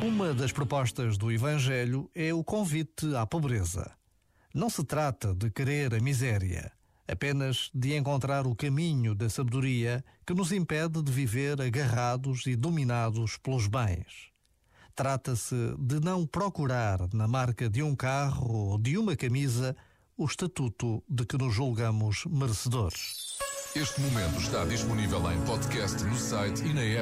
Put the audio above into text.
Uma das propostas do Evangelho é o convite à pobreza. Não se trata de querer a miséria, apenas de encontrar o caminho da sabedoria que nos impede de viver agarrados e dominados pelos bens. Trata-se de não procurar na marca de um carro ou de uma camisa o estatuto de que nos julgamos merecedores. Este momento está disponível em podcast no site e na app.